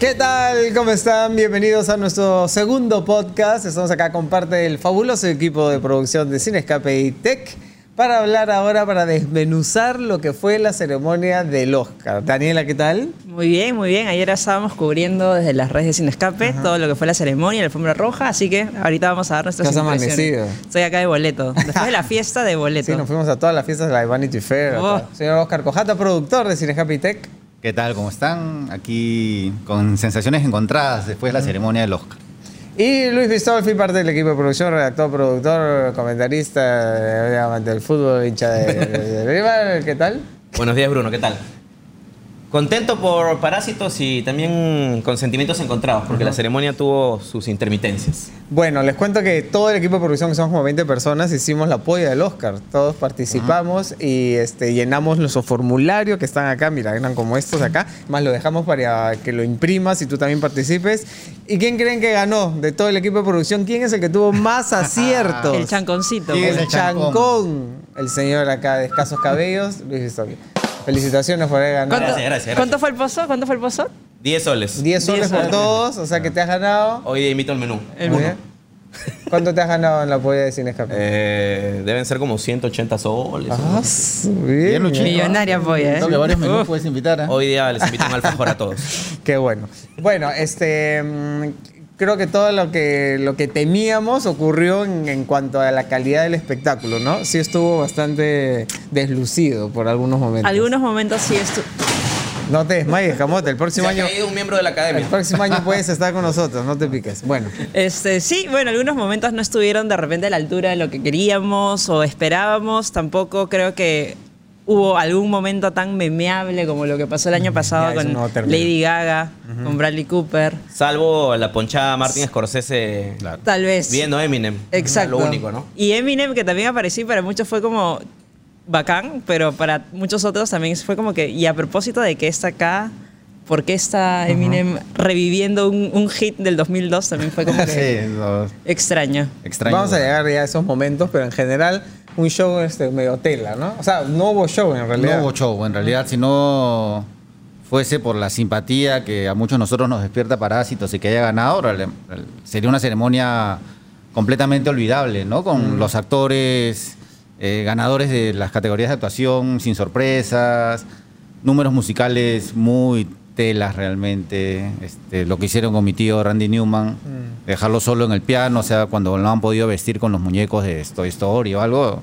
¿Qué tal? ¿Cómo están? Bienvenidos a nuestro segundo podcast. Estamos acá con parte del fabuloso equipo de producción de Cine Escape y Tech para hablar ahora, para desmenuzar lo que fue la ceremonia del Oscar. Daniela, ¿qué tal? Muy bien, muy bien. Ayer estábamos cubriendo desde las redes de Cine Escape todo lo que fue la ceremonia, la alfombra roja, así que ahorita vamos a dar nuestras ¿Qué has impresiones. amanecido? Estoy acá de boleto. Después de la fiesta de boleto. Sí, nos fuimos a todas las fiestas de la Vanity Fair. Oh. Señor Oscar Cojata, productor de Cine Escape y Tech. ¿Qué tal? ¿Cómo están? Aquí con sensaciones encontradas después de la ceremonia del Oscar. Y Luis Bistolfi, parte del equipo de producción, redactor, productor, comentarista, eh, amante del fútbol, hincha de, de-. ¿Qué tal? Buenos días, Bruno, ¿qué tal? Contento por Parásitos y también con sentimientos encontrados, porque la ceremonia tuvo sus intermitencias. Bueno, les cuento que todo el equipo de producción, que somos como 20 personas, hicimos la polla del Oscar. Todos participamos y este, llenamos nuestro formulario que están acá. Mira, eran como estos acá. Más lo dejamos para que lo imprimas y tú también participes. ¿Y quién creen que ganó de todo el equipo de producción? ¿Quién es el que tuvo más aciertos? El chanconcito. El el chancón. chancón. El señor acá de escasos cabellos, Luis Bistolfi. Felicitaciones por haber ganado. ¿Cuánto, Gracias, gracias, cuánto fue el pozo? ¿Cuánto fue el pozo? 10 soles. 10 soles por todos, o sea que te has ganado. Hoy día invito al menú. El bien. ¿Cuánto te has ganado en la polla de Cine Escape? Eh, deben ser como 180 soles. Ah, bien. Millonaria polla, ¿eh? Creo que varios menús puedes invitar. ¿eh? Hoy día les invito un alfajor a todos. Qué bueno. Bueno, este mm, creo que todo lo que lo que temíamos ocurrió en, en cuanto a la calidad del espectáculo, ¿no? Sí estuvo bastante deslucido por algunos momentos. Algunos momentos sí estu- No te desmayes, Camote. El Se próximo ha año caído un miembro de la el academia. próximo año puedes estar con nosotros, no te piques. Bueno, Este, sí, bueno, algunos momentos no estuvieron de repente a la altura de lo que queríamos o esperábamos. Tampoco creo que hubo algún momento tan memeable como lo que pasó el año pasado Ya, eso con no. Lady Gaga, con Bradley Cooper. Salvo la ponchada Martin Scorsese Claro. Tal vez. viendo Eminem. Exacto. Lo único, ¿no? Y Eminem, que también apareció, y para muchos fue como bacán, pero para muchos otros también fue como que, y a propósito de que está acá, ¿por qué está Eminem reviviendo un, un hit del 2002? También fue como que Sí, lo extraño. extraño. vamos a llegar ya a esos momentos, pero en general un show este, medio tela, ¿no? O sea, no hubo show en realidad. No hubo show, en realidad, si no fuese por la simpatía que a muchos de nosotros nos despierta Parásitos y que haya ganado, sería una ceremonia completamente olvidable, ¿no? Con los actores eh, ganadores de las categorías de actuación sin sorpresas, números musicales muy telas realmente, este, lo que hicieron con mi tío Randy Newman, dejarlo solo en el piano, o sea, cuando no han podido vestir con los muñecos de Toy Story o algo,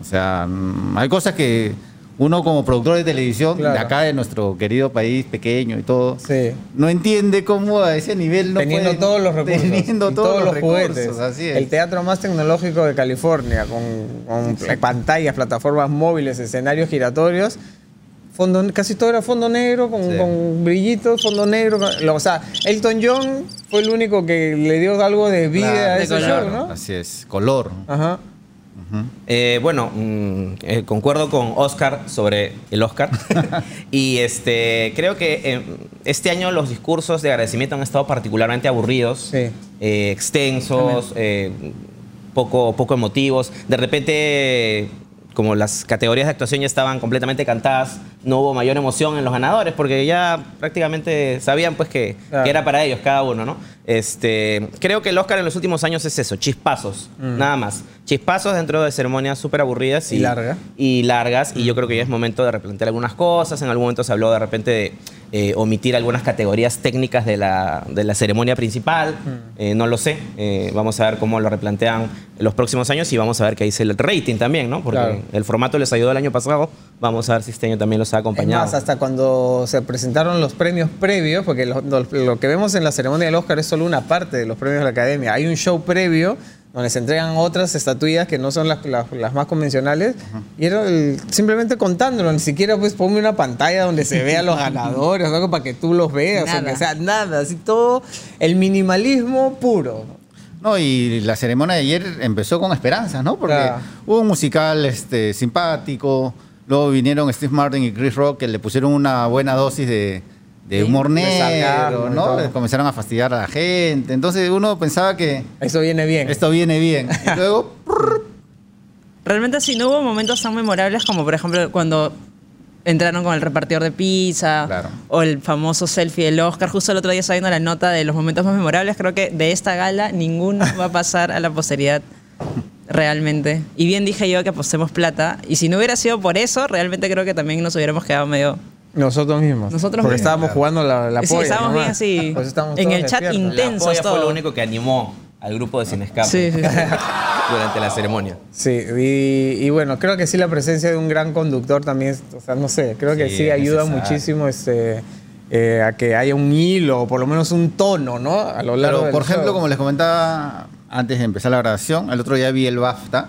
o sea, mm, hay cosas que uno como productor de televisión, Claro. de acá de nuestro querido país pequeño y todo, Sí. no entiende cómo a ese nivel no teniendo pueden- todos los recursos. Teniendo y todos, los, juguetes. recursos, así es. El teatro más tecnológico de California, con, con pantallas, plataformas móviles, escenarios giratorios. Fondo, casi todo era fondo negro, con, Sí. con brillitos, fondo negro. con- o sea, Elton John fue el único que le dio algo de vida Claro, a ese color. show, ¿no? Así es, color. Ajá. Eh, bueno, mm, eh, concuerdo con Oscar sobre el Oscar. y este creo que eh, este año los discursos de agradecimiento han estado particularmente aburridos, Sí. eh, extensos, poco, poco emotivos. De repente, como las categorías de actuación ya estaban completamente cantadas, no hubo mayor emoción en los ganadores porque ya prácticamente sabían pues que, Claro. que era para ellos cada uno, ¿no? Este, creo que el Oscar en los últimos años es eso, chispazos, nada más. Chispazos dentro de ceremonias súper aburridas Mm. Y largas. y largas. Y yo creo que ya es momento de replantear algunas cosas. En algún momento se habló de repente de eh, omitir algunas categorías técnicas de la, de la ceremonia principal. Mm. Eh, no lo sé. Eh, vamos a ver cómo lo replantean los próximos años y vamos a ver qué dice el rating también, ¿no? Porque Claro. el formato les ayudó el año pasado. Vamos a ver si este año también los ha Es acompañado. más, hasta cuando se presentaron los premios previos, porque lo, lo- lo que vemos en la ceremonia del Oscar es solo una parte de los premios de la Academia. Hay un show previo donde se entregan otras estatuillas que no son las, las- las más convencionales. Y era el- simplemente contándolo, ni siquiera pues ponme una pantalla donde se vean los ganadores o algo para que tú los veas, o Nada. que sea nada, así todo el minimalismo puro. No, y la ceremonia de ayer empezó con esperanzas, ¿no? Porque Claro. hubo un musical este, simpático, luego vinieron Steve Martin y Chris Rock que le pusieron una buena dosis de, de Sí, humor negro, sarcasmo ¿no? Le comenzaron a fastidiar a la gente. Entonces uno pensaba que Eso viene bien. esto viene bien. Y luego, Realmente sí, no hubo momentos tan memorables como, por ejemplo, cuando entraron con el repartidor de pizza Claro. o el famoso selfie del Oscar. Justo el otro día estaba viendo la nota de los momentos más memorables. Creo que de esta gala ninguno va a pasar a la posteridad realmente. Y bien dije yo que apostemos plata. Y si no hubiera sido por eso, realmente creo que también nos hubiéramos quedado medio... Nosotros mismos. Nosotros Porque mismos. estábamos jugando la, la Sí, polla estábamos bien así, Pues estábamos en el chat intenso. La polla fue todo. lo único que animó al grupo de Sin Escape Sí, sí, sí. durante la ceremonia. Sí, y, y bueno, creo que sí la presencia de un gran conductor también, o sea, no sé, creo que Sí, ayuda necesario. muchísimo este, eh, a que haya un hilo, o por lo menos un tono, ¿no? A lo largo Pero, del por ejemplo, show. como les comentaba antes de empezar la grabación, el otro día vi el BAFTA,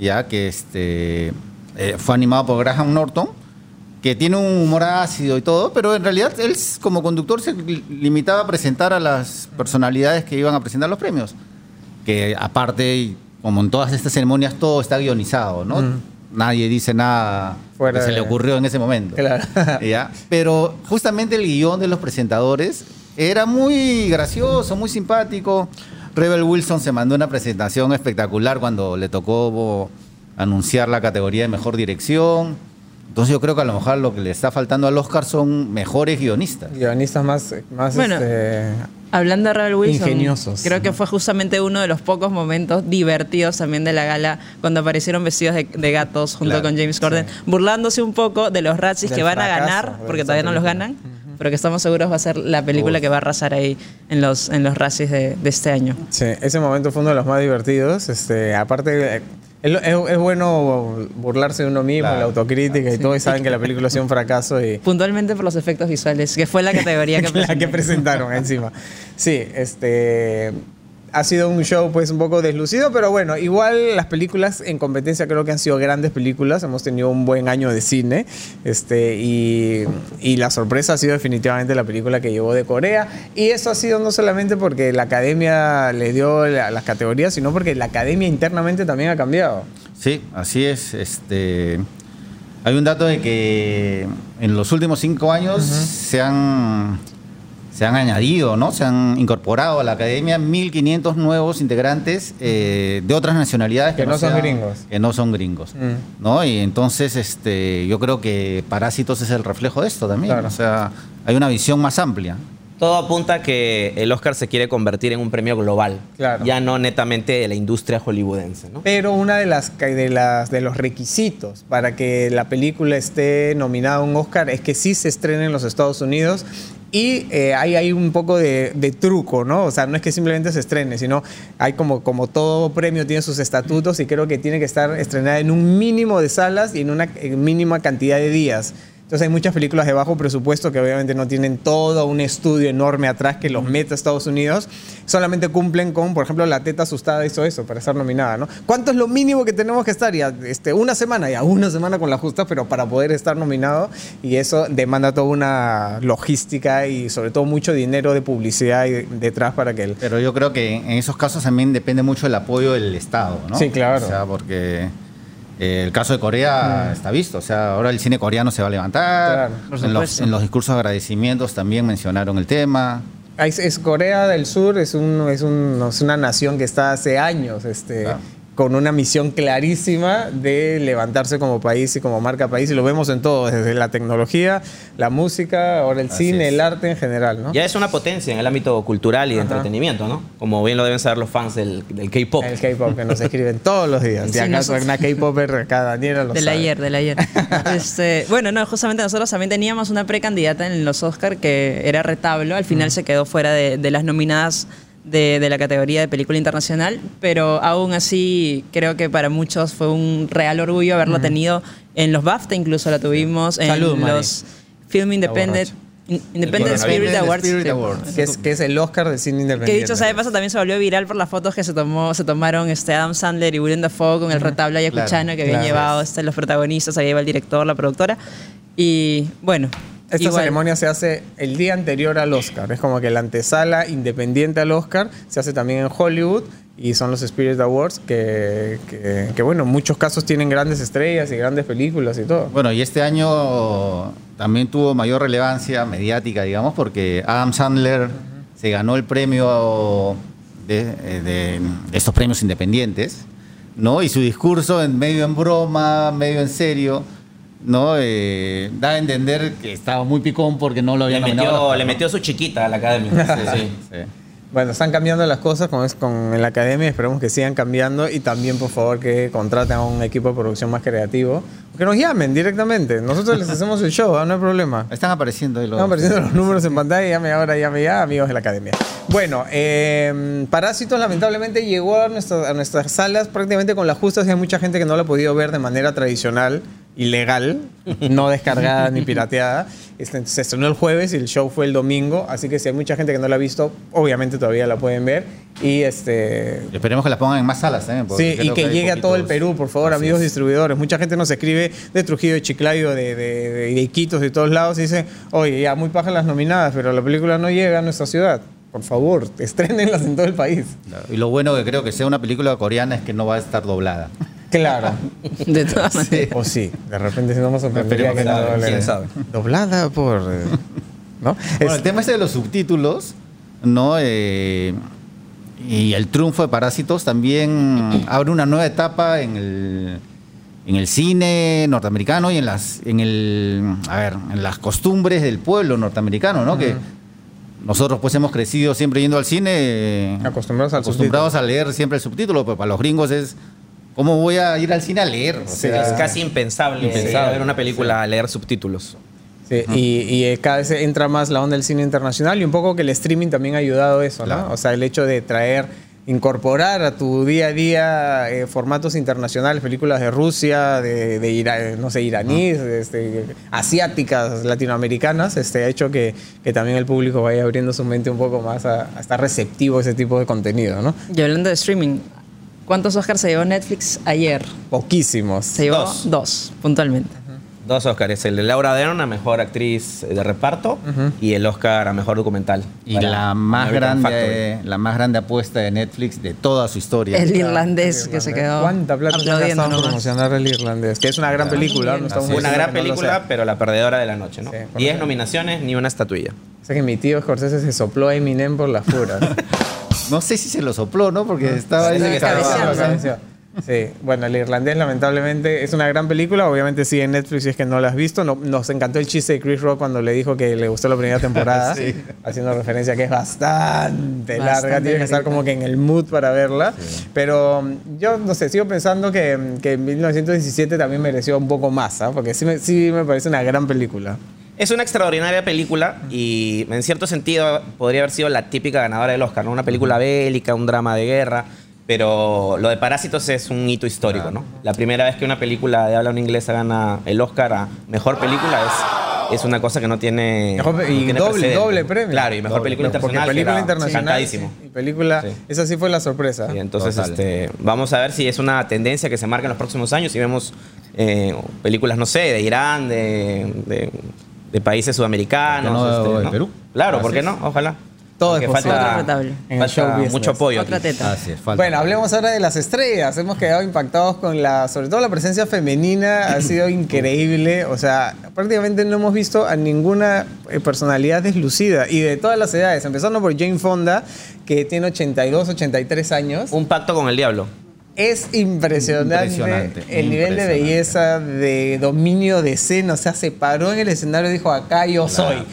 ya que este eh, fue animado por Graham Norton, que tiene un humor ácido y todo, pero en realidad él como conductor se li- limitaba a presentar a las personalidades que iban a presentar los premios. Que aparte, como en todas estas ceremonias, todo está guionizado, ¿no? Nadie dice nada Fuera que se de- le ocurrió en ese momento. Claro. ¿ya? Pero justamente el guion de los presentadores era muy gracioso, muy simpático. Rebel Wilson se mandó una presentación espectacular cuando le tocó bo, anunciar la categoría de mejor dirección. Entonces yo creo que a lo mejor lo que le está faltando al Oscar son mejores guionistas. Guionistas más, más Bueno, este, Hablando de Rebel Wilson, Ingeniosos. creo que fue justamente uno de los pocos momentos divertidos también de la gala cuando aparecieron vestidos de, de gatos junto Claro, con James Corden, burlándose un poco de los Razzies que van a ganar, porque todavía no los ganan, pero que estamos seguros va a ser la película que va a arrasar ahí en los, en los Razzies de, de este año. Sí, ese momento fue uno de los más divertidos. Este, aparte, eh, es, es- es bueno burlarse de uno mismo, Claro. la autocrítica y todo, y saben que la película ha sido un fracaso y Puntualmente por los efectos visuales, que fue la categoría que la que presentaron encima. Sí, este ha sido un show pues un poco deslucido, pero bueno, igual las películas en competencia creo que han sido grandes películas, hemos tenido un buen año de cine, este y, y la sorpresa ha sido definitivamente la película que llegó de Corea y eso ha sido no solamente porque la academia le dio la- las categorías, sino porque la academia internamente también ha cambiado. Sí, así es. Este, hay un dato de que en los últimos cinco años se han se han añadido, ¿no? Se han incorporado a la academia 1.500 nuevos integrantes eh, de otras nacionalidades Que no son sean- gringos. Que no son gringos, Mm. ¿no? Y entonces, este, yo creo que Parásitos es el reflejo de esto también. Claro. O sea, hay una visión más amplia. Todo apunta a que el Oscar se quiere convertir en un premio global, Claro. ya no netamente de la industria hollywoodense. ¿no? Pero una de las de las de los requisitos para que la película esté nominada a un Oscar es que sí se estrene en los Estados Unidos y eh, hay, hay un poco de, de truco, ¿no? O sea, no es que simplemente se estrene, sino hay como, como todo premio tiene sus estatutos y creo que tiene que estar estrenada en un mínimo de salas y en una mínima cantidad de días. Entonces hay muchas películas de bajo presupuesto que obviamente no tienen todo un estudio enorme atrás que los meta a Estados Unidos. Solamente cumplen con, por ejemplo, La Teta Asustada hizo eso para estar nominada, ¿no? ¿Cuánto es lo mínimo que tenemos que estar? Ya, este, una semana, ya una semana con la justa, pero para poder estar nominado. Y eso demanda toda una logística y sobre todo mucho dinero de publicidad y detrás para que el... Pero yo creo que en esos casos también depende mucho del apoyo del Estado, ¿no? Sí, claro. O sea, porque eh, el caso de Corea está visto. O sea, ahora el cine coreano se va a levantar. Claro, en, los, supuesto. en los discursos de agradecimientos también mencionaron el tema. Es, es Corea del Sur, es, un, es, un- es una nación que está hace años este, Claro. Con una misión clarísima de levantarse como país y como marca país. Y lo vemos en todo, desde la tecnología, la música, ahora el Así cine, es. el arte en general. ¿no? Ya es una potencia en el ámbito cultural y de Ajá. entretenimiento, ¿no? Como bien lo deben saber los fans del, del K-pop. El K-pop que nos escriben todos los días. Sí, Si acaso nosotros- una K-popper acá Daniela lo Del sabe. ayer, del ayer. Este, bueno, no, justamente nosotros también teníamos una precandidata en los Oscar que era Retablo. Al final se quedó fuera de, de las nominadas de, de la categoría de película internacional, pero aún así creo que para muchos fue un real orgullo haberlo tenido en los BAFTA, incluso la tuvimos en Salud, Mari. los Film Independent, In- Independent Spirit Awards. Spirit sí. Awards. Que es, que es el Oscar del cine independiente. Que dicho sea de paso, también se volvió viral por las fotos que se tomó, se tomaron este Adam Sandler y Willem Dafoe con el retablo ayacuchano Claro, que habían claro. llevado este, los protagonistas, ahí iba el director, la productora. Y bueno. Esta igual- ceremonia se hace el día anterior al Oscar. Es como que la antesala independiente al Oscar se hace también en Hollywood y son los Spirit Awards que, que, que, bueno, en muchos casos tienen grandes estrellas y grandes películas y todo. Bueno, y este año también tuvo mayor relevancia mediática, digamos, porque Adam Sandler se ganó el premio de, eh, de- de estos premios independientes, ¿no? Y su discurso, en medio en broma, medio en serio, ¿no? Eh, da a entender que estaba muy picón porque no lo Le había metió, nominado. le metió su chiquita a la academia. Sí, sí. Sí. Bueno, están cambiando las cosas con, con la academia, esperemos que sigan cambiando y también, por favor, que contraten a un equipo de producción más creativo. Que nos llamen directamente. Nosotros les hacemos el show, ¿ah? no hay problema. Están apareciendo ahí los... Están apareciendo los números en pantalla, llame ahora, llame ya, amigos de la academia. Bueno, eh, Parásitos lamentablemente llegó a, nuestra- a nuestras salas prácticamente con las justas y hay mucha gente que no lo ha podido ver de manera tradicional y legal, no descargada ni pirateada. Este, se estrenó el jueves y el show fue el domingo, así que si hay mucha gente que no la ha visto, obviamente todavía la pueden ver. Y este, Esperemos que las pongan en más salas, ¿eh? Sí, y que hay llegue a todo el Perú, por favor, amigos es. distribuidores. Mucha gente nos escribe de Trujillo, de Chiclayo, de, de, de- de Iquitos, de todos lados, y dice, oye, ya muy paja las nominadas, pero la película no llega a nuestra ciudad. Por favor, estrenenlas en todo el país. Y lo bueno que creo que sea una película coreana es que no va a estar doblada. Claro. De todas maneras. O sí, de repente si no nos sorprendería que que no doble- quién sabe. Doblada por... eh, ¿No? Bueno, Es- el tema este de los subtítulos, ¿no? Eh, y el triunfo de Parásitos también abre una nueva etapa en el, en el cine norteamericano y en las, en el, a ver, en las costumbres del pueblo norteamericano, ¿no? Que nosotros pues hemos crecido siempre yendo al cine Acostumbrados al acostumbrados a leer siempre el subtítulo, pero para los gringos es ¿cómo voy a ir al cine a leer? O Sí, sea, Es casi impensable, Impensable. ver una película a leer subtítulos. Sí, y, y, eh, cada vez entra más la onda del cine internacional y un poco que el streaming también ha ayudado a eso, ¿no? Claro. O sea, el hecho de traer, incorporar a tu día a día eh, formatos internacionales, películas de Rusia, de, de Ira- no sé, iraníes, este, asiáticas, latinoamericanas, este, ha hecho que, que también el público vaya abriendo su mente un poco más a, a estar receptivo a ese tipo de contenido, ¿no? Y hablando de streaming, ¿cuántos Oscars se llevó Netflix ayer? Poquísimos. Se llevó Dos. dos, puntualmente. Dos Oscars, el de Laura Dern a Mejor Actriz de Reparto y el Oscar a Mejor Documental. y la más American grande, la más grande apuesta de Netflix de toda su historia. El irlandés que se quedó ¿Cuánta plata aplaudiendo promocionar el irlandés? Que es una gran película, no estamos. Una gran no película, sea. pero la perdedora de la noche, ¿no? Sí, Diez ejemplo. nominaciones, ni una estatuilla. Sé que mi tío Scorsese se sopló a Eminem por las puras. No sé si se lo sopló, ¿no? Porque estaba ahí que estaba. Sí, bueno, el irlandés lamentablemente es una gran película, obviamente sí en Netflix si es que no la has visto, No- nos encantó el chiste de Chris Rock cuando le dijo que le gustó la primera temporada, Sí. haciendo referencia a que es bastante, larga, tiene que estar como que en el mood para verla, pero mm, yo no sé, sigo pensando que, que 1917 también mereció un poco más, ¿ah? porque sí me, sí me parece una gran película. Es una extraordinaria película y en cierto sentido podría haber sido la típica ganadora del Oscar, ¿no? Una película bélica, un drama de guerra, pero lo de Parásitos es un hito histórico, ¿no? La primera vez que una película de habla no inglesa gana el Oscar a mejor película es, es una cosa que no tiene. Mejor no y tiene doble, precedente. doble premio. Claro, y mejor Doble, película porque internacional. que película internacional y película, Sí. esa sí fue la sorpresa. Y entonces, este, vamos a ver si es una tendencia que se marca en los próximos años y vemos eh, películas, no sé, de Irán, de, de- de países sudamericanos. ¿Por qué no este, de Perú? Claro, Así ¿por qué no? Ojalá. Todo Porque es posible. Retable. En el falta show business. mucho apoyo. Otra aquí. teta. Así es, falta. Bueno, hablemos ahora de las estrellas. Hemos quedado impactados con la, sobre todo la presencia femenina, ha sido increíble. O sea, prácticamente no hemos visto a ninguna eh, personalidad deslucida y de todas las edades, empezando por Jane Fonda, que tiene 82, 83 años. Un pacto con el diablo. Es impresionante, Impresionante, el nivel de belleza, de dominio de escena. O sea, se paró en el escenario y dijo, acá yo soy.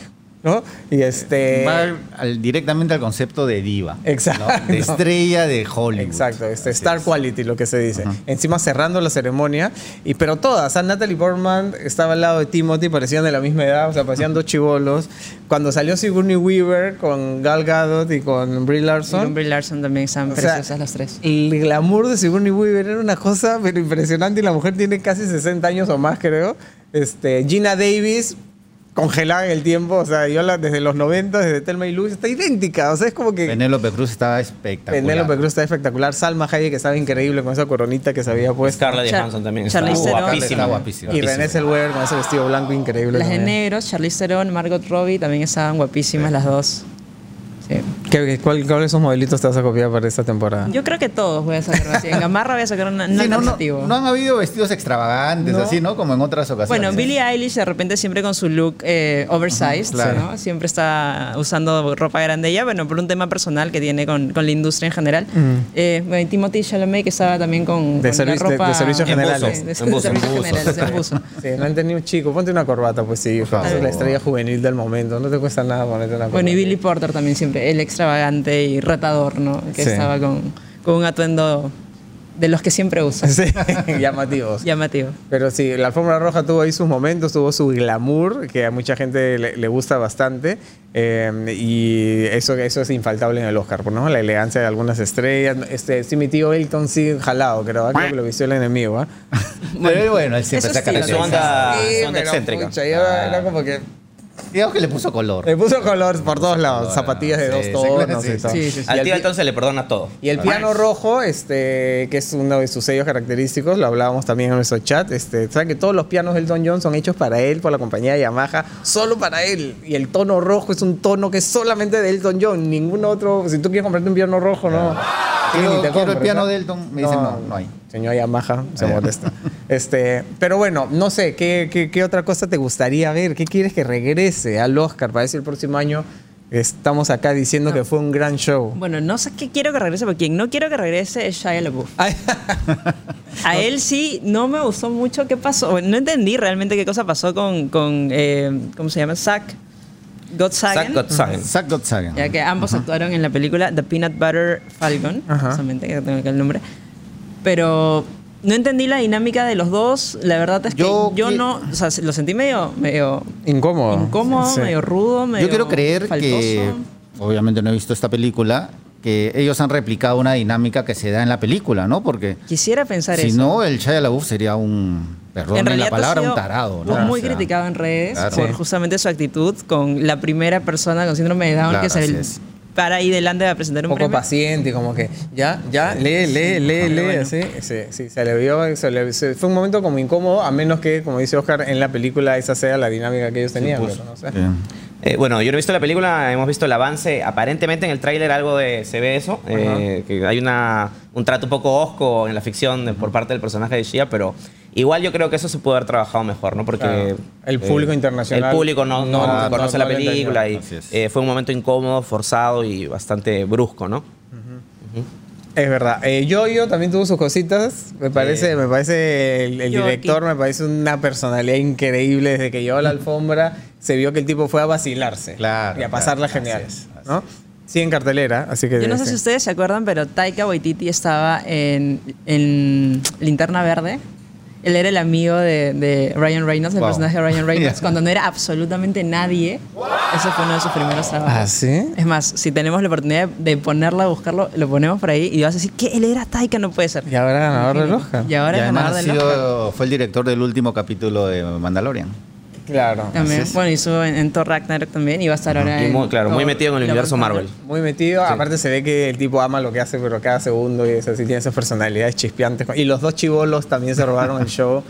¿No? Y este... Va al- directamente al concepto de diva. Exacto. ¿no? De estrella de Hollywood. Exacto, este, Star es. Quality, lo que se dice. Encima cerrando la ceremonia, y pero todas, o Natalie Portman estaba al lado de Timothy, parecían de la misma edad, o sea, parecían dos chivolos. Cuando salió Sigourney Weaver con Gal Gadot y con Brie Y con Larson, Brie Larson también están O sea, las tres. el glamour de Sigourney Weaver era una cosa pero impresionante y la mujer tiene casi 60 años o más, creo. Este, Gina Davis congelada en el tiempo, o sea, yo la, desde los 90, desde Telma y Luis, está idéntica, o sea, es como que... Penélope Cruz estaba espectacular. Penélope Cruz está espectacular. Salma Hayek estaba increíble con esa coronita que se había puesto. Scarlett Char- Johansson también Charlize está Theron. guapísima. Guapísima. Y René Zellweger con ese vestido blanco increíble. Las de negros, Charlize Theron, Margot Robbie también estaban guapísimas las dos. Sí. ¿Qué- cuál- ¿Cuáles esos modelitos te vas a copiar para esta temporada? Yo creo que todos voy a sacar así. En Gamarra voy a sacar una, un Sí, no, no, alternativo. no han habido vestidos extravagantes, No. así, ¿no? Como en otras ocasiones. Bueno, Billie Eilish de repente siempre con su look eh, oversized, claro. ¿no? Siempre está usando ropa grande ella, bueno, por un tema personal que tiene con, con la industria en general. Eh, bueno, y Timothy Chalamet que estaba también con, De con la de- ropa... de servicios generales. De, servicios buzo. generales, en buzo. Sí, no han tenido un chico. Ponte una corbata, pues sí. Es la estrella juvenil del momento. No te cuesta nada ponerte una corbata. Bueno, y Billy Porter también siempre, el extravagante y retador, ¿no? Que Sí. estaba con, con un atuendo de los que siempre usa. Sí, llamativos. Llamativo. Pero sí, la alfombra roja tuvo ahí sus momentos, tuvo su glamour, que a mucha gente le, le gusta bastante. eh, y eso, eso es infaltable en el Oscar, ¿no? La elegancia de algunas estrellas. Este, sí, mi tío Elton sí jalado, creo, ¿ah? creo que lo vistió el enemigo. ¿ah? Pero bueno, él siempre ha sí, Su caracterizado. onda, Sí, onda excéntrica. pucha, ya era como que Digamos que le puso color. le puso color por todos lados, zapatillas de sí, dos tonos y sí, todo. sí, sí, sí. Al tío se le perdona todo. Y el piano rojo, este, que es uno de sus sellos característicos, lo hablábamos también en nuestro chat. Este, Saben que todos los pianos del Elton John son hechos para él, por la compañía Yamaha, solo para él. Y el tono rojo es un tono que es solamente de Elton John. Ningún otro. Si tú quieres comprarte un piano rojo, no. Quiero- ni te quiero el piano ¿no? de Elton. Me dicen, no, no hay. Señor Yamaha se molesta. Este, pero bueno, no sé, ¿qué, qué, qué otra cosa te gustaría ver? ¿Qué quieres que regrese al Oscar para decir el próximo año? Estamos acá diciendo que fue un gran show. Bueno, no sé qué quiero que regrese, pero quien no quiero que regrese es Shia LaBeouf. A él sí no me gustó mucho qué pasó. No entendí realmente qué cosa pasó con, con eh, ¿cómo se llama? Zack Gottsagen. Zack Gottsagen. Zack Gottsagen. Ya que ambos actuaron en la película The Peanut Butter Falcon, Ajá. justamente, que tengo acá el nombre. Pero no entendí la dinámica de los dos. La verdad es que Yo no. O sea, lo sentí medio, medio incómodo. incómodo, Sí. medio rudo, medio. Yo quiero creer que, obviamente no he visto esta película, que ellos han replicado una dinámica que se da en la película, ¿no? Porque Quisiera pensar si eso. no, el Shia LaBeouf sería un, perdón la ha palabra, un tarado, ¿no? Muy O sea, criticado en redes claro. por justamente su actitud con la primera persona con síndrome de Down Claro, que es. Para ahí delante a presentar un un poco premio. paciente y como que ya, ya, lee, lee, lee, lee, bueno. así. Sí, sí, se le vio, se le- se- fue un momento como incómodo, a menos que, como dice Oscar, en la película esa sea la dinámica que ellos tenían. pero no sé. Bien. Eh, bueno, yo no he visto la película, hemos visto el avance. Aparentemente en el tráiler algo de se ve eso, eh, que hay una, un trato un poco osco en la ficción de- por parte del personaje de Shia, pero igual yo creo que eso se puede haber trabajado mejor, ¿no? Porque Claro. El público internacional el público no, no no- conoce no- la película y eh, fue un momento incómodo, forzado y bastante brusco, ¿no? Es verdad. Eh, Yo-Yo también tuvo sus cositas. Me parece, me parece el, el director, aquí. me parece una personalidad increíble. Desde que llegó a la alfombra, se vio que el tipo fue a vacilarse. Claro, Y a pasarla claro, genial. así es, así ¿no? Sí, en cartelera. Así que. Yo no sé sí. si ustedes se acuerdan, pero Taika Waititi estaba en, en Linterna Verde. Él era el amigo de, de Ryan Reynolds, el Wow. personaje de Ryan Reynolds, cuando no era absolutamente nadie. Ese fue uno de sus primeros trabajos. ¿Ah, sí? Es más, si tenemos la oportunidad de ponerla, buscarlo, lo ponemos por ahí y vas a decir que él era Taika, no puede ser. Y ahora ganador del Oscar. Y ahora ganador ha del Oscar. sido, fue el director del último capítulo de Mandalorian. Claro. También. Así es. Bueno, hizo en, en Thor Ragnarok también y va a estar ahora Y en muy, claro, muy metido en el universo. Marvel. Muy metido. Aparte se ve que el tipo ama lo que hace, pero cada segundo y es así, tiene esas personalidades chispeantes. Y los dos chivolos también se robaron el show.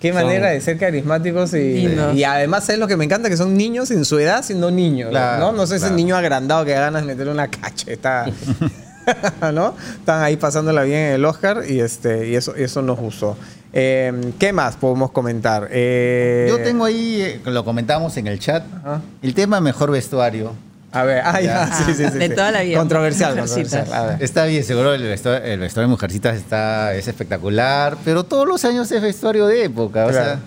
Qué Son- manera de ser carismáticos y, y además es lo que me encanta que son niños en su edad siendo niños, Claro, ¿no? No sé ese claro. niño agrandado que da ganas de meterle una cacheta, ¿no? Están ahí pasándola bien en el Oscar y este y eso eso nos gustó. Eh, ¿Qué más podemos comentar? Eh, Yo tengo ahí, eh, lo comentamos en el chat, Ajá. el tema mejor vestuario. A ver, ah, ya, sí, sí, sí, De sí. toda la vida. Controversial, controversial. A ver. Está bien, seguro el vestuario, el vestuario de Mujercitas está, es espectacular, pero todos los años es vestuario de época. O sea,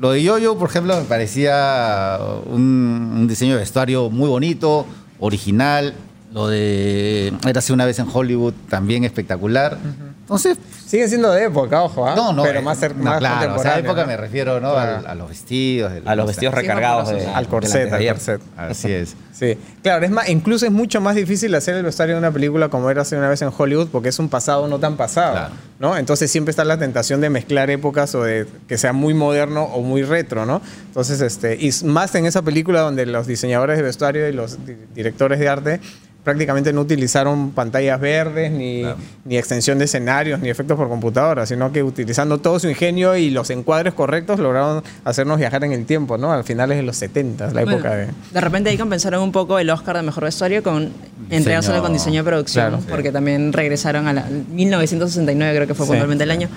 lo de Yo-Yo, por ejemplo, me parecía un, un diseño de vestuario muy bonito, original. Lo de Érase una vez en Hollywood, también espectacular. Entonces, Sigue siendo de época, ojo, ¿ah? no, no. Pero eh, más, cer- no, más claro, o sea, contemporáneo, época ¿no? me refiero ¿no? Claro. A, los vestidos. A los vestidos Sí, recargados de. Al corset, al corset. Así es. Sí, claro, es más, incluso es mucho más difícil hacer el vestuario de una película como era hace una vez en Hollywood porque es un pasado no tan pasado, Claro. ¿no? Entonces siempre está la tentación de mezclar épocas o de que sea muy moderno o muy retro, ¿no? Entonces, este, y más en esa película donde los diseñadores de vestuario y los di- directores de arte prácticamente no utilizaron pantallas verdes, ni, Claro. ni extensión de escenarios, ni efectos por computadora, sino que utilizando todo su ingenio y los encuadres correctos lograron hacernos viajar en el tiempo, ¿no? Al finales de los 70, la Bueno, época de... de repente ahí compensaron un poco el Oscar de Mejor Vestuario con entregárselo con diseño de producción, Claro. porque también regresaron a la 1969, creo que fue Sí. puntualmente el año.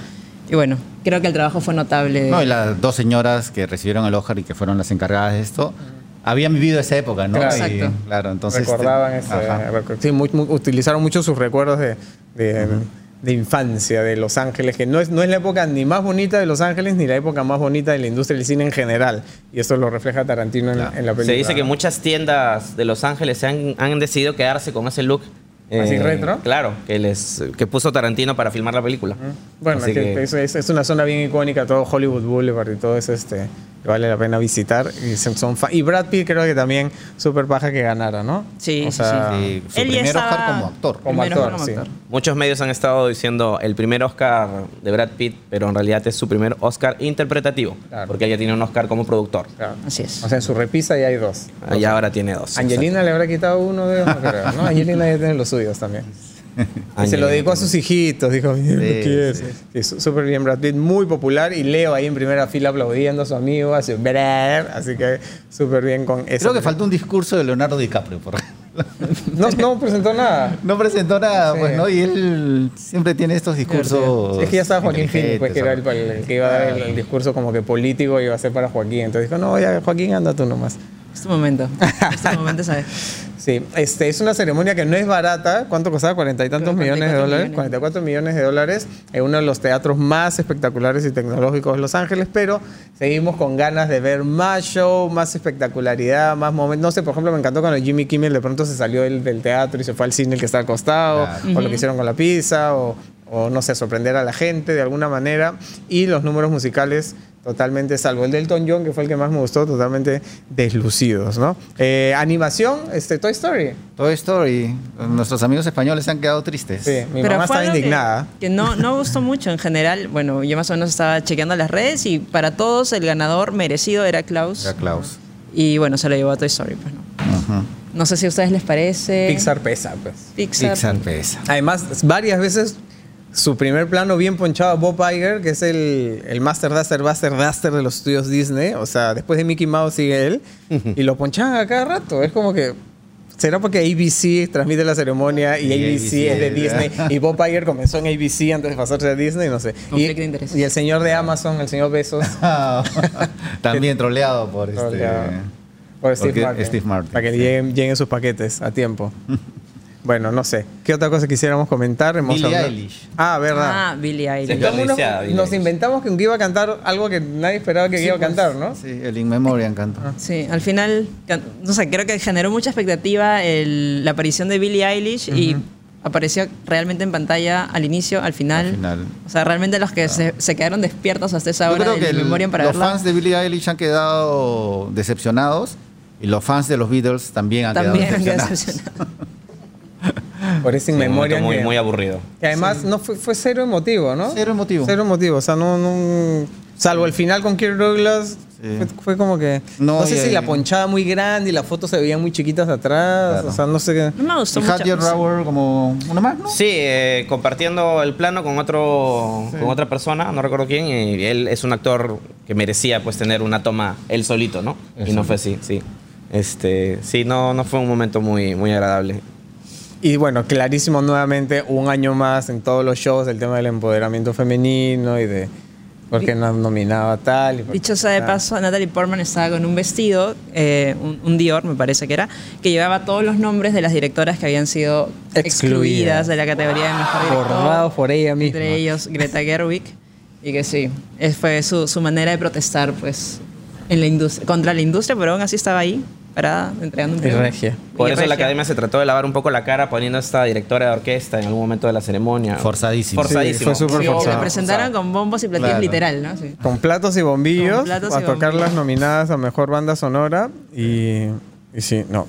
Y bueno, creo que el trabajo fue notable. No, y las dos señoras que recibieron el Oscar y que fueron las encargadas de esto, habían vivido esa época, ¿no? Claro. Y, Exacto. claro, entonces. recordaban este, ese, ajá. recu- sí, muy- muy- utilizaron mucho sus recuerdos de, de- de infancia de Los Ángeles, que no es, no es la época ni más bonita de Los Ángeles ni la época más bonita de la industria del cine en general. Y esto lo refleja Tarantino en, Claro. en la película. Se dice que muchas tiendas de Los Ángeles se han, han decidido quedarse con ese look. eh, ¿Así retro? Claro, que les que puso Tarantino para filmar la película. Bueno, es, que que- es, es- es una zona bien icónica, todo Hollywood Boulevard y todo eso este, vale la pena visitar. Y, son, y Brad Pitt creo que también súper paja que ganara, ¿no? Sí, O sí, sea, Sí, su Él primer Oscar como actor. Como actor, sí. Muchos medios han estado diciendo el primer Oscar de Brad Pitt, pero en realidad es su primer Oscar interpretativo, Claro. porque él ya tiene un Oscar como productor. Claro. Así es. O sea, en su repisa ya hay dos. Y ahora tiene dos. Angelina le habrá quitado uno de ellos, no creo, ¿no? Angelina ya tiene los suyos también. Se lo dedicó a sus hijitos, dijo, "Mira, Sí, ¿qué quieres?". sí. Sí, su- súper bien Brad Pitt, muy popular y Leo ahí en primera fila aplaudiendo a su amigo, a su Brad, así que súper bien con eso. Creo que faltó un discurso de Leonardo DiCaprio, por. No, no presentó nada. No presentó nada, Sí. pues, ¿no? Y él siempre tiene estos discursos. Es que ya estaba Joaquín Phoenix, pues, que era el, que iba a dar el, el discurso como que político y iba a ser para Joaquín. Entonces dijo, no, ya Joaquín, anda tú nomás. Es tu momento. Es tu momento, ¿sabes? Sí, este, es una ceremonia que no es barata. ¿Cuánto costaba? Cuarenta y tantos millones de 44 dólares. millones. 44 millones de dólares en uno de los teatros más espectaculares y tecnológicos de Los Ángeles, pero seguimos con ganas de ver más show, más espectacularidad, más momentos. No sé, por ejemplo, me encantó cuando Jimmy Kimmel de pronto se salió del, del teatro y se fue al cine el que está al costado, Claro. o lo que hicieron con la pizza, o, o no sé, sorprender a la gente de alguna manera. Y los números musicales totalmente, salvo el del Elton John, que fue el que más me gustó, totalmente deslucidos, ¿no? Eh, animación, este, Toy Story. Toy Story. Nuestros amigos españoles se han quedado tristes. Sí, mi Pero mamá estaba que- indignada. Que, no, no gustó mucho en general. Bueno, yo más o menos estaba chequeando las redes y para todos el ganador merecido era Klaus. Era Klaus. Y bueno, se lo llevó a Toy Story. Pues, ¿no? No sé si a ustedes les parece. Pixar pesa, pues. Pixar. Pixar pesa. Además, varias veces su primer plano bien ponchado a Bob Iger, que es el, el Master Duster, Buster Duster de los estudios Disney. O sea, después de Mickey Mouse sigue él. y lo ponchaban a cada rato. Es como que. ¿Será porque ABC transmite la ceremonia y Y ABC, ABC, es de ¿verdad? Disney? Y Bob Iger comenzó en ABC antes de pasarse a Disney, no sé. Y, el señor de Amazon, el señor Besos. También troleado por este. Troleado. Por Steve Martin. Steve Martin, Para que sí. lleguen, lleguen sus paquetes a tiempo. bueno, no sé. ¿Qué otra cosa quisiéramos comentar? Hemos Billie hablado- Eilish. Ah, verdad. Ah, Billie Eilish. Billie nos Eilish. inventamos que iba a cantar algo que nadie esperaba que iba a cantar, ¿no? Sí, el In Memoriam cantó. Sí, al final, can- no sé, creo que generó mucha expectativa el- la aparición de Billie Eilish y apareció realmente en pantalla al inicio, al final. Al final. O sea, realmente los que se, se quedaron despiertos hasta esa Yo hora creo del que el- Memoriam para los verla. fans de Billie Eilish han quedado decepcionados y los fans de los Beatles también han también quedado han quedado decepcionados. decepcionados. Por Sí, memoria. momento muy, muy aburrido. que además no fue, fue cero emotivo, ¿no? Cero emotivo. Cero emotivo. O sea, no. no salvo el final con Kirk Douglas. Sí. Fue, fue como que. No, No, sé y si ahí- la ponchada muy grande y las fotos se veían muy chiquitas atrás. Claro. O sea, no sé qué. No me gustó Y mucho. Rower como una más, ¿no? Sí, eh, compartiendo el plano con otro con otra persona, no recuerdo quién, y él es un actor que merecía pues tener una toma él solito, ¿no? Y no fue así, sí. Este, sí, no, no fue un momento muy, muy agradable. Y bueno, clarísimo nuevamente, un año más en todos los shows, el tema del empoderamiento femenino y de por qué no nominaba tal. y por Dicho qué sea de paso, Natalie Portman estaba con un vestido, eh, un, un Dior me parece que era, que llevaba todos los nombres de las directoras que habían sido Excluidas. excluidas de la categoría de mejor director. Borrados por ella misma. Entre ellos Greta Gerwig. Y que sí, es- fue su, su manera de protestar pues, en la industria, contra la industria, pero aún así estaba ahí, parada, entregando un Y premio. regia. Por Y eso la academia se trató de lavar un poco la cara poniendo a esta directora de orquesta en algún momento de la ceremonia. Forzadísimo. Forzadísimo. Sí, fue súper Sí, forzado. la presentaron con bombos y platillos Claro. literal, ¿no? Sí. Con platos y bombillos, Con platos a y tocar bombillos. las nominadas a mejor banda sonora. Y, y sí, no.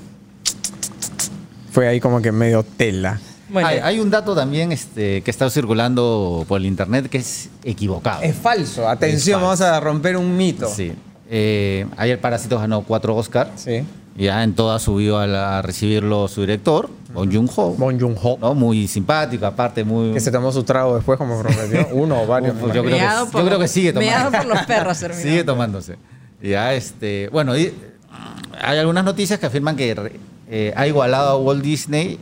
Fue ahí como que medio tela. Bueno, hay, hay un dato también este, que está circulando por el internet que es equivocado. Es falso. Atención, Es falso. vamos a romper un mito. Sí. Eh, ayer Parásitos ganó cuatro Oscar. Sí. Ya en todas subió a, la- a recibirlo su director. Bong Joon-ho. Bon Joon-ho. ¿no? Muy simpático, aparte muy... Que se tomó su trago después, como prometió. Uno o varios. Uf, me yo creo que- yo creo los- que sigue tomando. por los perros terminó. Sigue tomándose. Ya, este, bueno, y, hay algunas noticias que afirman que eh, ha igualado a Walt Disney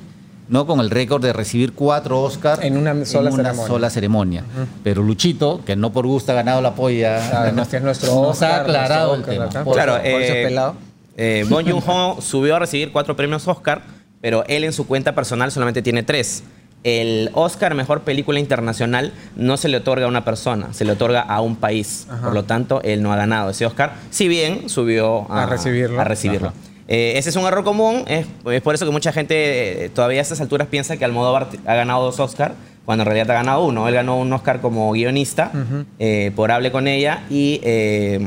no con el récord de recibir cuatro Oscars En una sola ceremonia. sola ceremonia. Pero Luchito, que no por gusto ha ganado la polla, Claro, no, este es nuestro nos Oscar, ha aclarado nuestro el Oscar tema. acá. Por- Claro, eh, pelado. eh, Bong Joon-ho subió a recibir cuatro premios Oscar, pero él en su cuenta personal solamente tiene tres. El Oscar Mejor Película Internacional no se le otorga a una persona, se le otorga a un país. Por lo tanto, él no ha ganado ese Oscar, si bien subió a, A recibirlo. a recibirlo. Ajá. Eh, ese es un error común, es, es por eso que mucha gente eh, todavía a estas alturas piensa que Almodóvar ha ganado dos Oscar, cuando en realidad ha ganado uno. Él ganó un Oscar como guionista eh, por Hable con ella y eh,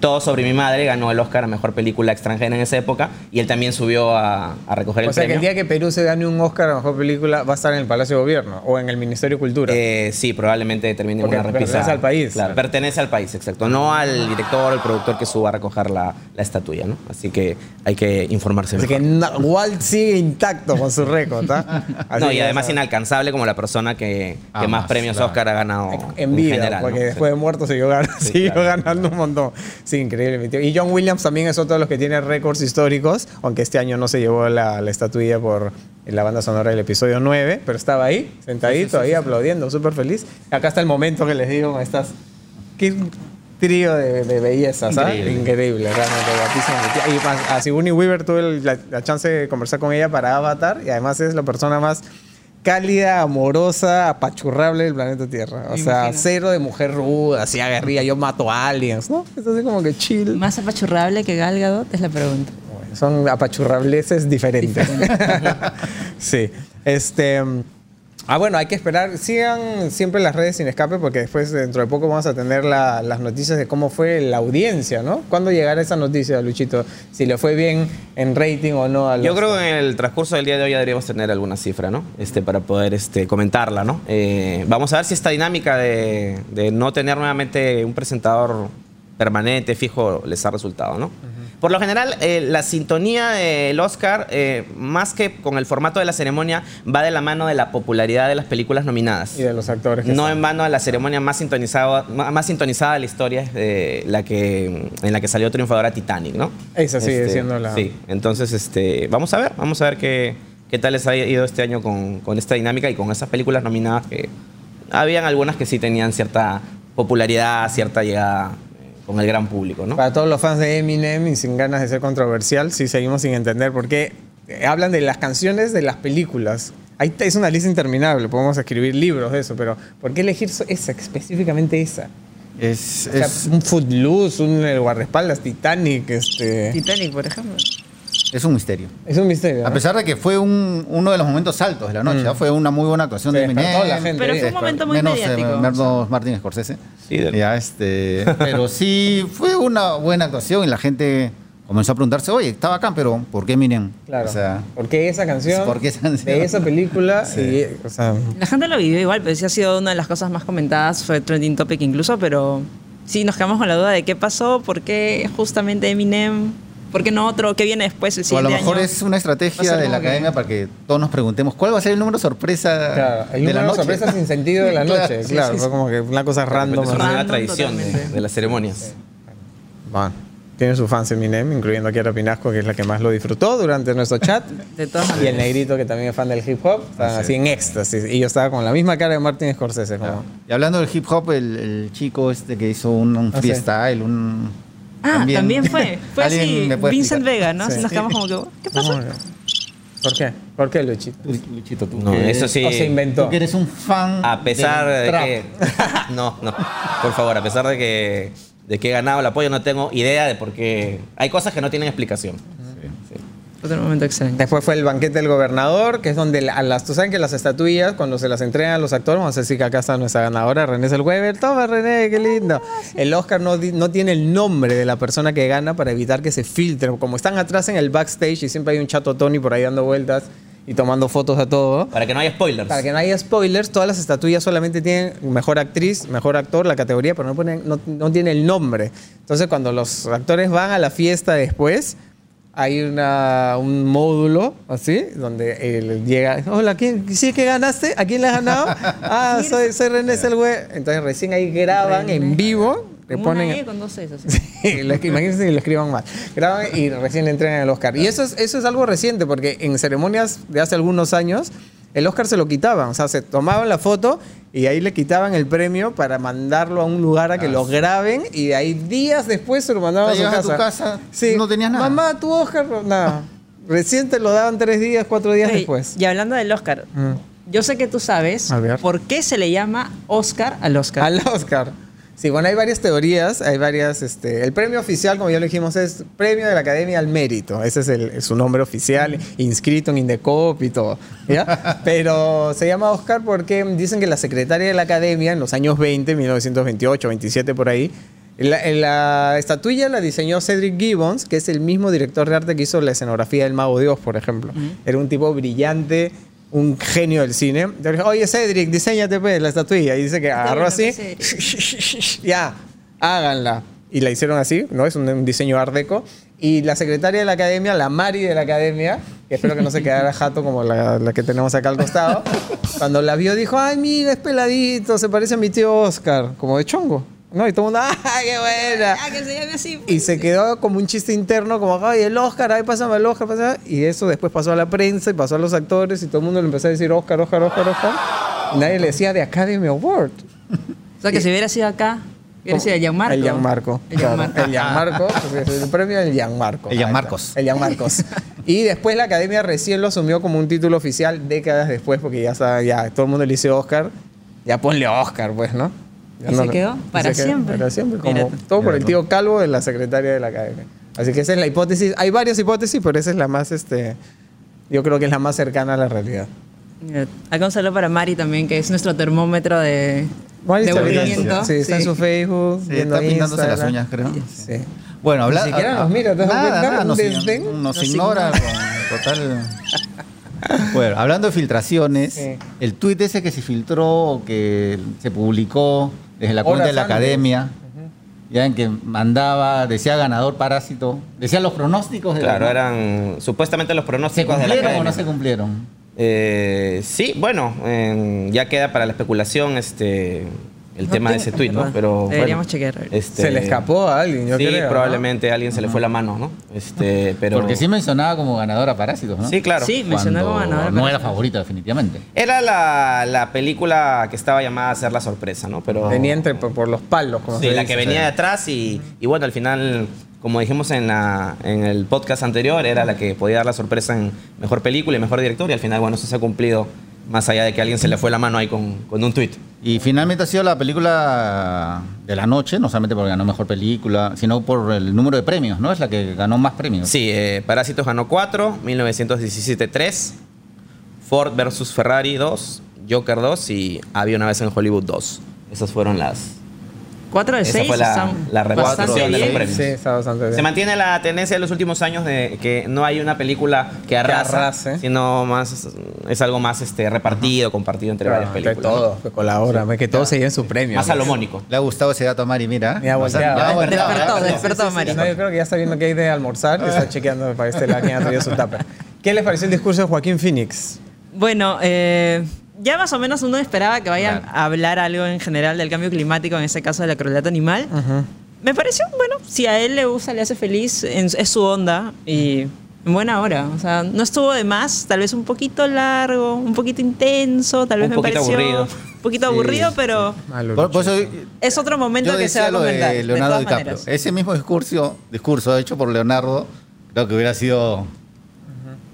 Todo sobre mi madre ganó el Oscar a Mejor Película Extranjera en esa época y él también subió a, a recoger el O sea que premio. el día que Perú se gane un Oscar a Mejor Película va a estar en el Palacio de Gobierno o en el Ministerio de Cultura. Eh, sí, probablemente termine Porque una repisa. pertenece al país. Claro, pertenece al país, exacto. No al director o el productor que suba a recoger la, la estatuilla, ¿no? Así que hay que informarse Así mejor. que na- Walt sigue intacto con su récord, ¿ah? No, y además inalcanzable como la persona que, que Ah, más más, premios claro. Oscar ha ganado en en vida, general. porque ¿no? después de muerto siguió, gan- Sí, siguió claro. ganando un montón. Sí, increíble. mi tío. Y John Williams también es otro de los que tiene récords históricos, aunque este año no se llevó la, la estatuilla por la banda sonora del episodio 9, pero estaba ahí, sentadito, ahí aplaudiendo, súper feliz. Acá está el momento que les digo, con estas... Qué trío de, de bellezas, ¿ah? Increíble. Increíble, realmente, guapísimo. Y a Sigourney Weaver tuve la, la chance de conversar con ella para Avatar y además es la persona más cálida, amorosa, apachurrable del planeta Tierra. O Me sea, imagino. cero de mujer ruda, así aguerrida, yo mato a aliens, ¿no? Es así como que chill. Más apachurrable que Gal Gadot es la pregunta. Bueno, son apachurrableces diferentes. sí. Este. Ah, bueno, hay que esperar. Sigan siempre las redes sin escape porque después, dentro de poco, vamos a tener la- las noticias de cómo fue la audiencia, ¿no? ¿Cuándo llegará esa noticia, Luchito? Si le fue bien en rating o no. a Yo los- creo que en el transcurso del día de hoy ya deberíamos tener alguna cifra, ¿no? Este, para poder este, comentarla, ¿no? Eh, vamos a ver si esta dinámica de, de no tener nuevamente un presentador permanente, fijo, les ha resultado, ¿no? Por lo general, eh, la sintonía del Oscar, eh, más que con el formato de la ceremonia, va de la mano de la popularidad de las películas nominadas. Y de los actores que No están. en vano a la ceremonia más sintonizada, más sintonizada de la historia es la que, en la que salió triunfadora Titanic, ¿no? Esa sigue siendo la- Sí, entonces este, vamos a ver, vamos a ver qué, qué tal les ha ido este año con, con esta dinámica y con esas películas nominadas que habían algunas que sí tenían cierta popularidad, cierta llegada eh, con el gran público, ¿no? Para todos los fans de Eminem y sin ganas de ser controversial, sí seguimos sin entender por qué eh, hablan de las canciones de las películas. Ahí es una lista interminable, podemos escribir libros de eso, pero ¿por qué elegir esa, específicamente esa? Es, O sea, es, un Footloose, un El Guardaespaldas, Titanic, este... Titanic, por ejemplo. es un misterio. Es un misterio. A ¿no? pesar de que fue un- uno de los momentos altos de la noche, ¿ah? fue una muy buena actuación Se de Eminem. la gente. Pero fue un momento muy menos, eh, mediático. menos Martin Scorsese. Sí, de- Ya, este, pero sí fue una buena actuación y la gente comenzó a preguntarse, oye, estaba acá, pero ¿por qué Eminem? Claro. O sea, ¿Por qué esa canción? ¿Por qué esa canción? De esa película. Sí. y, o sea, La gente lo vivió igual, pero sí ha sido una de las cosas más comentadas, fue trending topic incluso, pero sí nos quedamos con la duda de qué pasó, por qué justamente Eminem, por qué no otro, qué viene después el o a lo mejor año? es una estrategia de la que- academia para que todos nos preguntemos, ¿cuál va a ser el número sorpresa claro, el de la número noche? sorpresa sin sentido de la Claro, noche. sí, claro, sí, fue sí. como que una cosa random. es una tradición de, de las ceremonias. Bueno, tiene sus fans Eminem, incluyendo a Kiara Pinasco, que es la que más lo disfrutó durante nuestro chat. De todas Y el negrito, que también es fan del hip hop, estaban así en éxtasis. Y yo estaba con la misma cara de Martin Scorsese. Como, Y hablando del hip hop, el, el chico este que hizo un, un Ah, freestyle, un... Ah, también, fue. Fue ¿Alguien así, Vincent explicar? Vega, ¿no? Sí. Nos quedamos como que, ¿qué pasó? ¿Por qué? ¿Por qué, Luchito? Luchito, tú No, eso sí. O se inventó. Tú que eres un fan A pesar de trap. que. No, no. Por favor, a pesar de que, de que he ganado el apoyo, no tengo idea de por qué. Hay cosas que no tienen explicación. Otro momento excelente. Después fue el banquete del gobernador, que es donde a las, tú saben que las estatuillas, cuando se las entregan a los actores, vamos a decir que acá está nuestra ganadora, René Zellweger. Toma, René, qué lindo. El Oscar no, no tiene el nombre de la persona que gana para evitar que se filtre. Como están atrás en el backstage y siempre hay un chato Tony por ahí dando vueltas y tomando fotos a todo. Para que no haya spoilers. Para que no haya spoilers, todas las estatuillas solamente tienen mejor actriz, mejor actor, la categoría, pero no, ponen, no, no tiene el nombre. Entonces, cuando los actores van a la fiesta después, hay una, un módulo así, donde él llega, hola, ¿quién, ¿sí que ganaste? ¿A quién le has ganado? ah, soy, soy René Selwe. Entonces recién ahí graban en vivo, le Como una ponen... E con dos S, así. Sí, lo que- imagínense que lo escriban mal. Graban y recién le entregan el Oscar. Y eso es, eso es algo reciente, porque en ceremonias de hace algunos años, el Oscar se lo quitaban. O sea, se tomaban la foto y ahí le quitaban el premio para mandarlo a un lugar a que lo graben y de ahí días después se lo mandaban a su casa. a tu casa, no tenías nada. Mamá, tu Oscar, no, nada. Recién te lo daban tres días, cuatro días Ey, después. Y hablando del Oscar, Mm. yo sé que tú sabes por qué se le llama Oscar al Oscar. Al Oscar. Sí, bueno, hay varias teorías, hay varias, este, el premio oficial, como ya lo dijimos, es Premio de la Academia al Mérito. Ese es, el- es su nombre oficial, inscrito en Indecop y todo. ¿ya? Pero se llama Oscar porque dicen que la secretaria de la Academia en los años 20, 1928, 27 por ahí, la, la estatuilla la diseñó Cedric Gibbons, que es el mismo director de arte que hizo la escenografía del Mago de Oz, por ejemplo. Era un tipo brillante, un genio del cine. Le dije, Oye, Cedric, diseñate pues, la estatuilla. Y dice que agarró bueno, así, pues, ya, háganla. Y la hicieron así, ¿no? Es un, un diseño art deco. Y la secretaria de la academia, la Mari de la academia, que espero que no se quedara jato como la, la que tenemos acá al costado, cuando la vio dijo, ay, mira, es peladito, se parece a mi tío Oscar, como de chongo. ¿No? Y todo el mundo, ¡ay, qué buena! Ah, que se llame así. Y se quedó como un chiste interno, como, ay, el Oscar, ay, pásame el Oscar, pásame. Y eso después pasó a la prensa y pasó a los actores y todo el mundo le empezó a decir Oscar, Oscar, Oscar, Oscar. Y nadie le decía de Academy Award. O sea, que si hubiera sido acá, hubiera sido el Gianmarco. El Gianmarco. El claro. Gianmarco. El Gianmarco. pues, es el premio del Gianmarco. El Gianmarcos. El Gianmarcos. y después la academia recién lo asumió como un título oficial décadas después, porque ya, ya todo el mundo le dice Oscar. Ya ponle Oscar, pues, ¿no? ¿Y no se quedó? Para se quedó siempre. Para siempre. Como todo por el tío Calvo de la secretaria de la academia. Así que esa es la hipótesis. Hay varias hipótesis, pero esa es la más, este, yo creo que es la más cercana a la realidad. Acá un saludo para Mari también, que es nuestro termómetro de, Mari de movimiento. Sí, está en su Facebook. Sí, viendo está pintándose las uñas, creo. Sí. Bueno, habla, Ni siquiera nos mira, ¿te das nada, nada, nos, nos Nos ignora con total. Bueno, hablando de filtraciones, Sí. el tuit ese que se filtró, que se publicó desde la cuenta de la academia, ya en que mandaba, decía ganador parásito, decía los pronósticos de Claro, la- eran supuestamente los ¿Se pronósticos de la cumplieron o no se cumplieron? Eh, sí, bueno, eh, ya queda para la especulación este el No tema de ese tuit, ¿no? Pero Deberíamos bueno, chequear. este, Se le escapó a alguien, yo sí, creo. ¿no? probablemente a alguien se le fue la mano, ¿no? Este, pero Porque sí mencionaba como ganador a parásitos, ¿no? Sí, claro. Sí, mencionó como Cuando ganador. No era favorito, definitivamente. Era la, la película que estaba llamada a ser la sorpresa, ¿no? Pero Venía entre, por, por los palos, como Sí, se la dice. que venía de atrás y, y bueno, al final, como dijimos en, la, en el podcast anterior, era la que podía dar la sorpresa en mejor película y mejor director y al final, bueno, eso se ha cumplido más allá de que a alguien se le fue la mano ahí con, con un tuit. Y finalmente ha sido la película de la noche, no solamente porque ganó mejor película, sino por el número de premios, ¿no? Es la que ganó más premios. Sí, eh, Parásitos ganó 4, 1917 3, Ford versus Ferrari 2, Joker 2 y Había una vez en Hollywood 2. Esas fueron las... 4 de Esa 6 fue la- la repartición de los premios. sí, está bastante bien. Se mantiene la tendencia de los últimos años de que no hay una película que arrasa, arrase. sino más es algo más este repartido, compartido entre Claro, varias que películas. todo, que colabora, que todos se lleven su premio. Más salomónico. Le ha gustado ese dato a Mari, mira. Ya O sea, ya Ya volteaba, despertó, despertó, Mari. No, yo creo que ya está viendo qué hay de almorzar y está chequeando para este lado quién ha traído su tupper. ¿Qué les pareció el discurso de Joaquín Phoenix? Bueno, eh, ya más o menos uno esperaba que vayan Claro. a hablar algo en general del cambio climático, en este caso de la crueldad animal. Me pareció, bueno, si a él le gusta, le hace feliz, en- es su onda y en buena hora. O sea, no estuvo de más, tal vez un poquito largo, un poquito intenso, tal vez Un me poquito pareció aburrido. un poquito aburrido, pero Por, por eso es otro momento que se va a comentar. de de Leonardo todas DiCaprio. maneras. Ese mismo discurso, discurso hecho por Leonardo, creo que hubiera sido,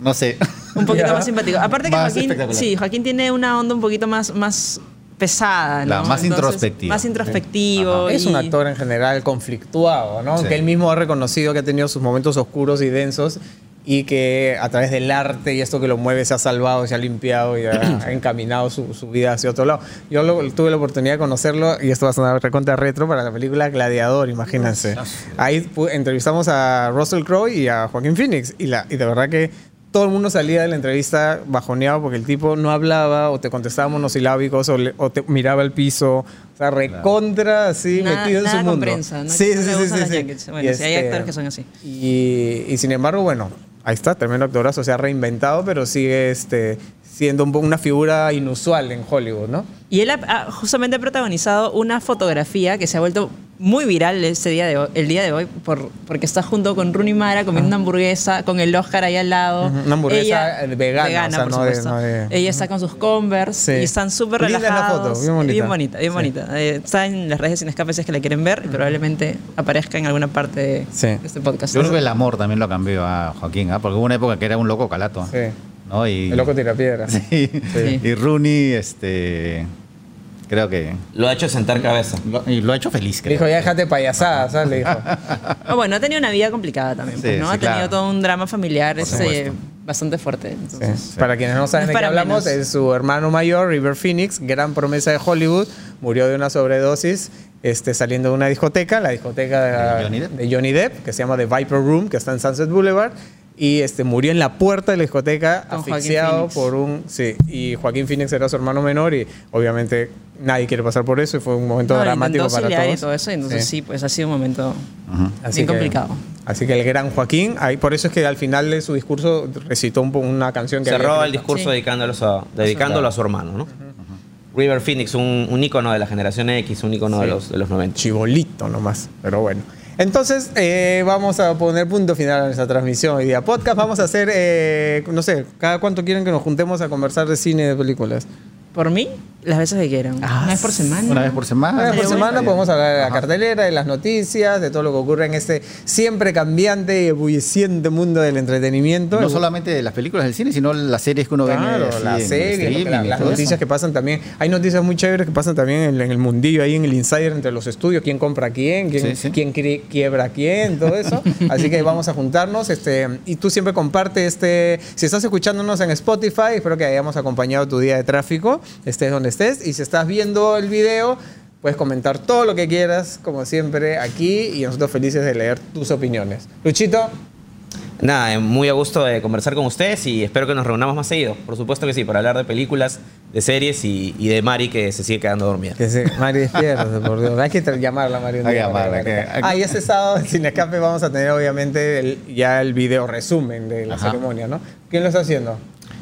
no sé, Un poquito Ya. más simpático. Aparte que Más Joaquín, sí, Joaquín tiene una onda un poquito más, más pesada, ¿no? La más introspectiva. Más introspectivo. Es un actor en general conflictuado, ¿no? Sí. Que él mismo ha reconocido que ha tenido sus momentos oscuros y densos y que a través del arte y esto que lo mueve se ha salvado, se ha limpiado y ha, ha encaminado su, su vida hacia otro lado. Yo lo- tuve la oportunidad de conocerlo y esto va a sonar recontra retro para la película Gladiador, imagínense. Ahí entrevistamos a Russell Crowe y a Joaquín Phoenix y, la, y de verdad que todo el mundo salía de la entrevista bajoneado porque el tipo no hablaba o te contestaba monosilábicos o, le- o te miraba al piso. O sea, recontra así Nada- metido en nada su mundo. prensa, ¿no? Sí, sí, sí, sí. Bueno, sí, hay actores que son así. Y, y sin embargo, bueno, ahí está, tremendo actorazo, se ha reinventado, pero sigue este, siendo un una figura inusual en Hollywood, ¿no? Y él ha, ha justamente protagonizado una fotografía que se ha vuelto muy viral ese día de hoy- el día de hoy por, porque está junto con Rooney Mara comiendo una hamburguesa con el Oscar ahí al lado. Una hamburguesa, eh, vegana, o sea, por no de- supuesto. no de- Ella está con sus Converse Sí. y están súper Linda la relajados. foto, bien bonita. Bien bonita, bien Sí. bonita. Eh, está en las redes de Sin Escape si es que la quieren ver y probablemente aparezca en alguna parte de, Sí. de este podcast. Yo creo que el amor también lo cambió a Joaquín, ¿ah? porque hubo una época que era un loco calato. Sí. ¿no? Y, El loco tira piedra. Sí. Sí. Y Rooney, este, creo que Lo ha hecho sentar cabeza. lo, y lo ha hecho feliz. Creo. dijo, ya déjate payasadas, ¿sabes? Le dijo. Ah, bueno, ha tenido una vida complicada también. pues, Sí, ¿no? sí, ha tenido claro. todo un drama familiar supuesto. bastante fuerte. Sí. Entonces, Para quienes no saben No de qué hablamos, menos. es su hermano mayor, River Phoenix, gran promesa de Hollywood, murió de una sobredosis este, saliendo de una discoteca, la discoteca de, ¿De Johnny Depp? de Johnny Depp, que se llama The Viper Room, que está en Sunset Boulevard. Y este, murió en la puerta de la discoteca, Joaquín asfixiado Phoenix. por un. Sí, y Joaquín Phoenix era su hermano menor, y obviamente nadie quiere pasar por eso, y fue un momento no, dramático para todos. y todo eso, y entonces sí. pues ha sido un momento Ujú. bien que- complicado. Así que el gran Joaquín, ahí, por eso es que al final de su discurso recitó un una canción que Cerró el discurso Sí. dedicándolo a, dedicándolo a su hermano, ¿no? River Phoenix, un, un ícono de la generación X, un ícono de, los, de los 90. chibolito nomás, pero bueno. Entonces, eh, vamos a poner punto final a nuestra transmisión hoy día. Podcast, vamos a hacer, eh, no sé, cada cuánto quieren que nos juntemos a conversar de cine de películas. Por mí, las veces que quieran. Ah, una vez por semana. Una vez por semana. Una vez por semana podemos hablar de la cartelera, de las noticias, de todo lo que ocurre en este siempre cambiante y ebulliciente mundo del entretenimiento. No solamente de las películas del cine, sino las series que uno Claro, ve. así las en el series, la- las noticias eso. que pasan también. Hay noticias muy chéveres que pasan también en, en el mundillo, ahí en el insider entre los estudios, quién compra a quién, quién, Sí, sí. quién cri- quiebra a quién, todo eso. Así que vamos a juntarnos. Este, y tú siempre comparte este. Si estás escuchándonos en Spotify, espero que hayamos acompañado tu día de tráfico, estés donde estés. Y si estás viendo el video, puedes comentar todo lo que quieras, como siempre, aquí. Y nosotros felices de leer tus opiniones. Luchito. Nada, eh, muy a gusto de conversar con ustedes y espero que nos reunamos más seguido. Por supuesto que sí, para hablar de películas, de series y, y de Mari que se sigue quedando dormida. Que se, Mari, despiértate, por Dios. Hay que llamarla, Mari. Hay que llamarla, que- Ah, y este sábado, sin escape, vamos a tener obviamente el- ya el video resumen de la Ajá. ceremonia, ¿no? ¿Quién lo está haciendo?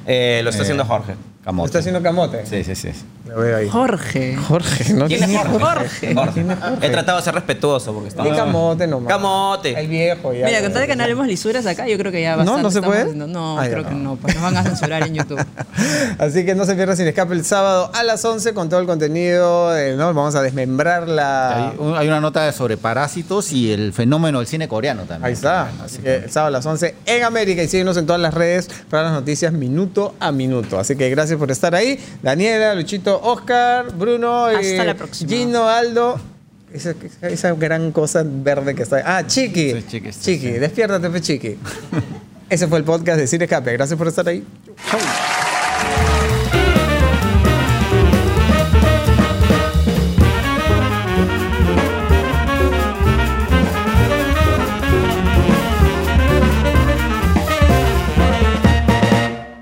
Eh, lo está Eh, haciendo Jorge. ¿Lo Camote. está haciendo Camote? Sí, sí, sí. Lo veo ahí. Jorge. Jorge, ¿no? ¿Quién es Jorge? Jorge. Jorge. He tratado de ser respetuoso porque está. Di Camote nomás. Camote. El viejo ya. Mira, con tal de que no hablemos lisuras acá, yo creo que ya ¿No? bastante ¿No se estamos puede? haciendo- No, Ah, creo no. que no. Pues nos van a censurar en YouTube. Así que no se pierda sin escape el sábado a las 11 con todo el contenido. eh, ¿no? Vamos a desmembrar la... Hay, un- hay una nota sobre parásitos y el fenómeno del cine coreano también. Ahí está. Así que el sábado a las 11 en América y síguenos en todas las redes para las noticias minuto a minuto. Así que gracias por estar ahí. Daniela, Luchito, Oscar, Bruno, Hasta eh, la próxima. Gino, Aldo. Esa, esa gran cosa verde que está ahí. Ah, Chiqui. Sí, Chiqui, Chiqui, sí. despiértate, fe Chiqui. Ese fue el podcast de Cine Escape. Gracias por estar ahí. Chau.